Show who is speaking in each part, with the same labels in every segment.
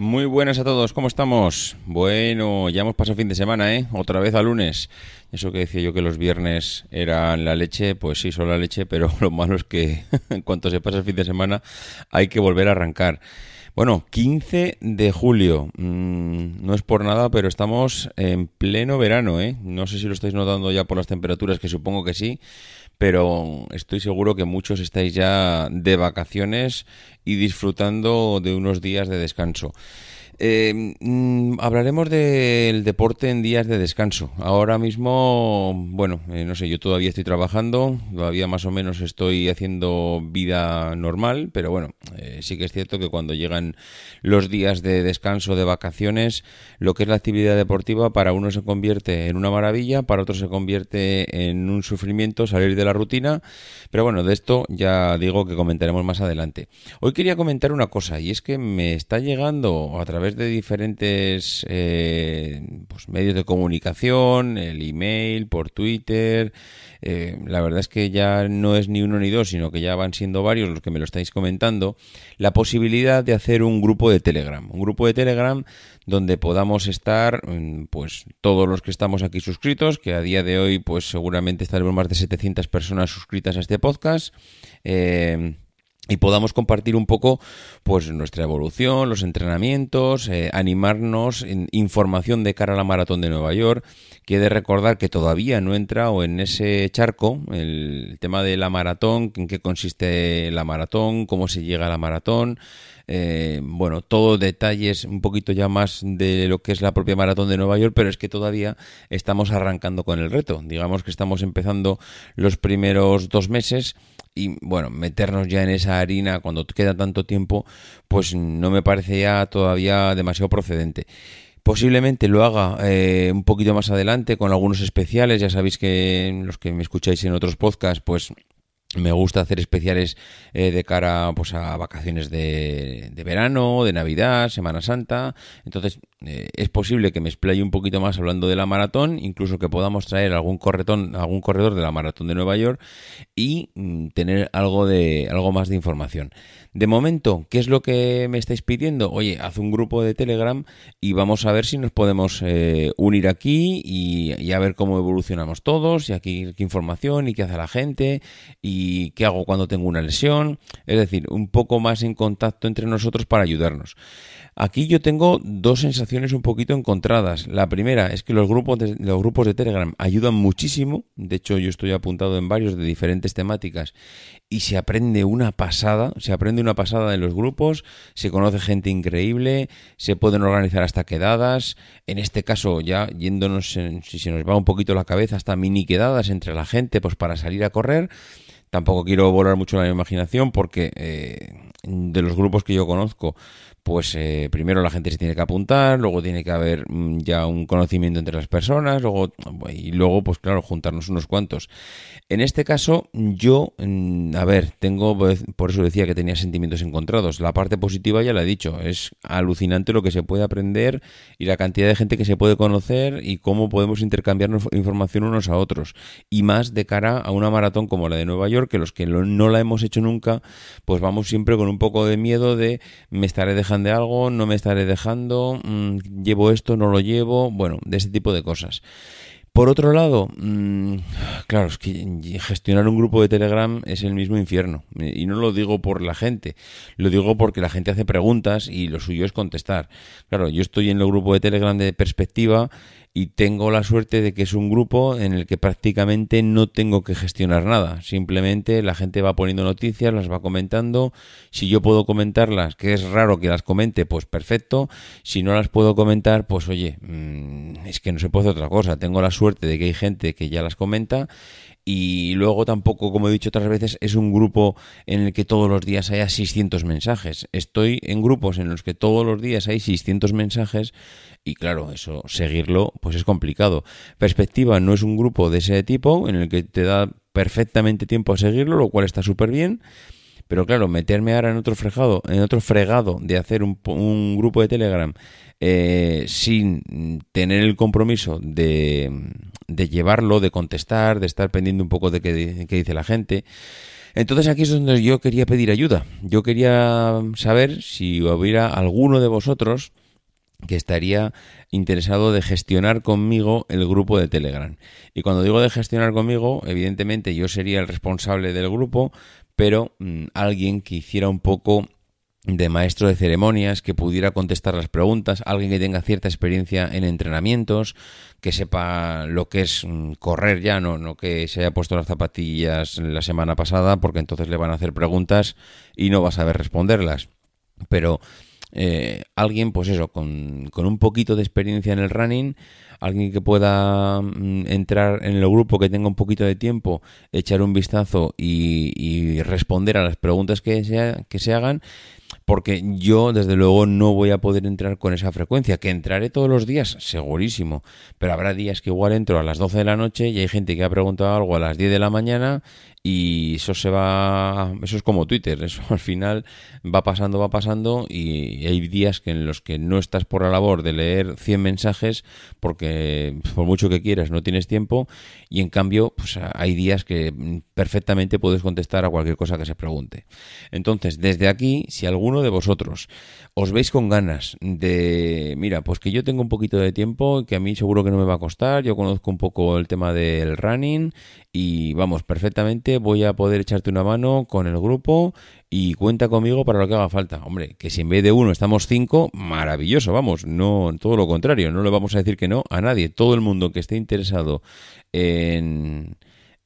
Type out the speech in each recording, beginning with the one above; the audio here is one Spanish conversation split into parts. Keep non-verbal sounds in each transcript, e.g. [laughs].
Speaker 1: Muy buenas a todos, ¿cómo estamos? Bueno, ya hemos pasado fin de semana, ¿eh? Otra vez a lunes. Eso que decía yo que los viernes eran la leche, pues sí, son la leche, pero [laughs] lo malo es que [laughs] en cuanto se pasa el fin de semana hay que volver a arrancar. Bueno, 15 de julio. Mm, no es por nada, pero estamos en pleno verano, ¿eh? No sé si lo estáis notando ya por las temperaturas, que supongo que sí pero estoy seguro que muchos estáis ya de vacaciones y disfrutando de unos días de descanso. Eh, mm, hablaremos del deporte en días de descanso. Ahora mismo, bueno, eh, no sé, yo todavía estoy trabajando, todavía más o menos estoy haciendo vida normal, pero bueno, eh, sí que es cierto que cuando llegan los días de descanso, de vacaciones, lo que es la actividad deportiva para uno se convierte en una maravilla, para otro se convierte en un sufrimiento salir de la rutina, pero bueno, de esto ya digo que comentaremos más adelante. Hoy quería comentar una cosa y es que me está llegando a través de diferentes eh, pues, medios de comunicación, el email, por Twitter. Eh, la verdad es que ya no es ni uno ni dos, sino que ya van siendo varios los que me lo estáis comentando. La posibilidad de hacer un grupo de Telegram. Un grupo de Telegram donde podamos estar, mm, pues todos los que estamos aquí suscritos, que a día de hoy, pues seguramente estaremos más de 700 personas suscritas a este podcast. Eh, y podamos compartir un poco pues nuestra evolución, los entrenamientos, eh, animarnos en información de cara a la maratón de Nueva York. Quiere recordar que todavía no he entrado en ese charco, el tema de la maratón, en qué consiste la maratón, cómo se llega a la maratón, eh, bueno, todo detalles un poquito ya más de lo que es la propia maratón de Nueva York, pero es que todavía estamos arrancando con el reto. Digamos que estamos empezando los primeros dos meses y bueno, meternos ya en esa harina cuando queda tanto tiempo, pues no me parece ya todavía demasiado procedente. Posiblemente lo haga eh, un poquito más adelante con algunos especiales. Ya sabéis que los que me escucháis en otros podcasts, pues me gusta hacer especiales eh, de cara pues, a vacaciones de, de, verano, de Navidad, Semana Santa. Entonces, eh, es posible que me explaye un poquito más hablando de la maratón, incluso que podamos traer algún corretón, algún corredor de la maratón de Nueva York y mm, tener algo de algo más de información. De momento, ¿qué es lo que me estáis pidiendo? Oye, haz un grupo de Telegram y vamos a ver si nos podemos eh, unir aquí y, a ver cómo evolucionamos todos y aquí qué información y qué hace la gente y qué hago cuando tengo una lesión. Es decir, un poco más en contacto entre nosotros para ayudarnos. Aquí yo tengo dos sensaciones un poquito encontradas. La primera es que los grupos de, los grupos de Telegram ayudan muchísimo. De hecho, yo estoy apuntado en varios de diferentes temáticas y se aprende una pasada. Se aprende una pasada en los grupos, se conoce gente increíble, se pueden organizar hasta quedadas. En este caso, ya yéndonos, si se nos va un poquito la cabeza, hasta mini quedadas entre la gente, pues para salir a correr. Tampoco quiero volar mucho la imaginación porque eh, de los grupos que yo conozco, pues eh, primero la gente se tiene que apuntar, luego tiene que haber mm, ya un conocimiento entre las personas, luego y luego pues claro, juntarnos unos cuantos. En este caso yo, mm, a ver, tengo pues, por eso decía que tenía sentimientos encontrados. La parte positiva ya la he dicho, es alucinante lo que se puede aprender y la cantidad de gente que se puede conocer y cómo podemos intercambiar información unos a otros y más de cara a una maratón como la de Nueva York, que los que no la hemos hecho nunca, pues vamos siempre con un poco de miedo de me estaré dejando de algo, no me estaré dejando, mm, llevo esto, no lo llevo, bueno, de ese tipo de cosas. Por otro lado, mm, claro, es que gestionar un grupo de Telegram es el mismo infierno. Y no lo digo por la gente, lo digo porque la gente hace preguntas y lo suyo es contestar. Claro, yo estoy en el grupo de Telegram de perspectiva y tengo la suerte de que es un grupo en el que prácticamente no tengo que gestionar nada. Simplemente la gente va poniendo noticias, las va comentando. Si yo puedo comentarlas, que es raro que las comente, pues perfecto. Si no las puedo comentar, pues oye, mm, es que no se puede hacer otra cosa. Tengo la suerte de que hay gente que ya las comenta y luego tampoco, como he dicho otras veces, es un grupo en el que todos los días haya 600 mensajes. Estoy en grupos en los que todos los días hay 600 mensajes y claro, eso seguirlo pues es complicado. Perspectiva no es un grupo de ese tipo en el que te da perfectamente tiempo a seguirlo, lo cual está súper bien. Pero claro, meterme ahora en otro fregado, en otro fregado de hacer un, un grupo de Telegram eh, sin tener el compromiso de, llevarlo, de contestar, de estar pendiente un poco de qué, qué dice la gente. Entonces aquí es donde yo quería pedir ayuda. Yo quería saber si hubiera alguno de vosotros que estaría interesado de gestionar conmigo el grupo de Telegram. Y cuando digo de gestionar conmigo, evidentemente yo sería el responsable del grupo, pero mm, alguien que hiciera un poco de maestro de ceremonias, que pudiera contestar las preguntas, alguien que tenga cierta experiencia en entrenamientos, que sepa lo que es mm, correr ya, no, no que se haya puesto las zapatillas la semana pasada, porque entonces le van a hacer preguntas y no va a saber responderlas. Pero eh, alguien, pues eso, con, con, un poquito de experiencia en el running, alguien que pueda mm, entrar en el grupo, que tenga un poquito de tiempo, echar un vistazo y, y responder a las preguntas que se, que se hagan porque yo desde luego no voy a poder entrar con esa frecuencia, que entraré todos los días, segurísimo, pero habrá días que igual entro a las 12 de la noche y hay gente que ha preguntado algo a las 10 de la mañana y eso se va, eso es como Twitter, [laughs] eso al final va pasando, va pasando y hay días que en los que no estás por la labor de leer 100 mensajes porque por mucho que quieras no tienes tiempo y en cambio pues hay días que perfectamente puedes contestar a cualquier cosa que se pregunte. Entonces, desde aquí, si alguno de vosotros os veis con ganas de, mira, pues que yo tengo un poquito de tiempo, que a mí seguro que no me va a costar, yo conozco un poco el tema del running y vamos, perfectamente voy a poder echarte una mano con el grupo y cuenta conmigo para lo que haga falta. Hombre, que si en vez de uno estamos cinco, maravilloso, vamos, no, todo lo contrario, no le vamos a decir que no a nadie, todo el mundo que esté interesado en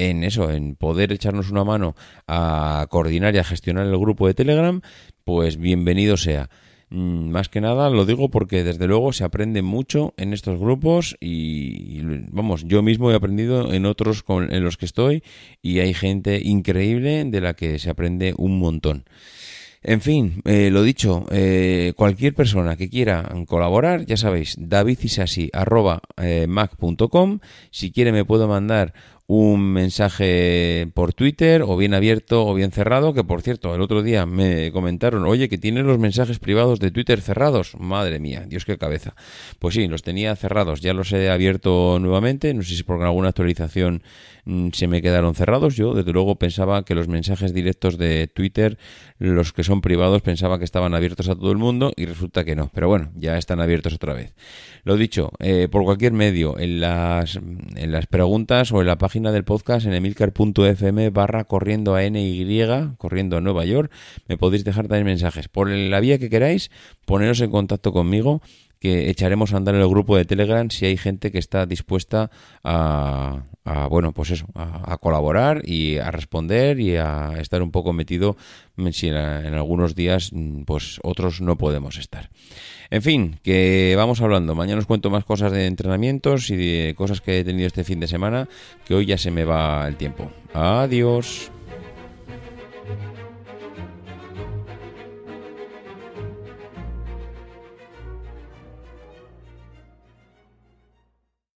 Speaker 1: en eso, en poder echarnos una mano a coordinar y a gestionar el grupo de Telegram, pues bienvenido sea. Mm, más que nada lo digo porque desde luego se aprende mucho en estos grupos y, vamos, yo mismo he aprendido en otros con, en los que estoy y hay gente increíble de la que se aprende un montón. En fin, eh, lo dicho, eh, cualquier persona que quiera colaborar, ya sabéis, davidisasi.mac.com. Si quiere me puedo mandar un mensaje por Twitter, o bien abierto o bien cerrado, que por cierto, el otro día me comentaron, oye, que tienen los mensajes privados de Twitter cerrados. Madre mía, Dios qué cabeza. Pues sí, los tenía cerrados, ya los he abierto nuevamente, no sé si por alguna actualización mm, se me quedaron cerrados. Yo, desde luego, pensaba que los mensajes directos de Twitter, los que son privados, pensaba que estaban abiertos a todo el mundo y resulta que no. Pero bueno, ya están abiertos otra vez. Lo dicho, eh, por cualquier medio, en las, en las preguntas o en la página del podcast en emilcar.fm barra corriendo a NY, corriendo a Nueva York, me podéis dejar también mensajes. Por la vía que queráis, poneros en contacto conmigo que echaremos a andar en el grupo de Telegram si hay gente que está dispuesta a, bueno, pues eso, a, colaborar y a responder y a estar un poco metido si en, en, algunos días pues otros no podemos estar. En fin, que vamos hablando. Mañana os cuento más cosas de entrenamientos y de cosas que he tenido este fin de semana, que hoy ya se me va el tiempo. Adiós.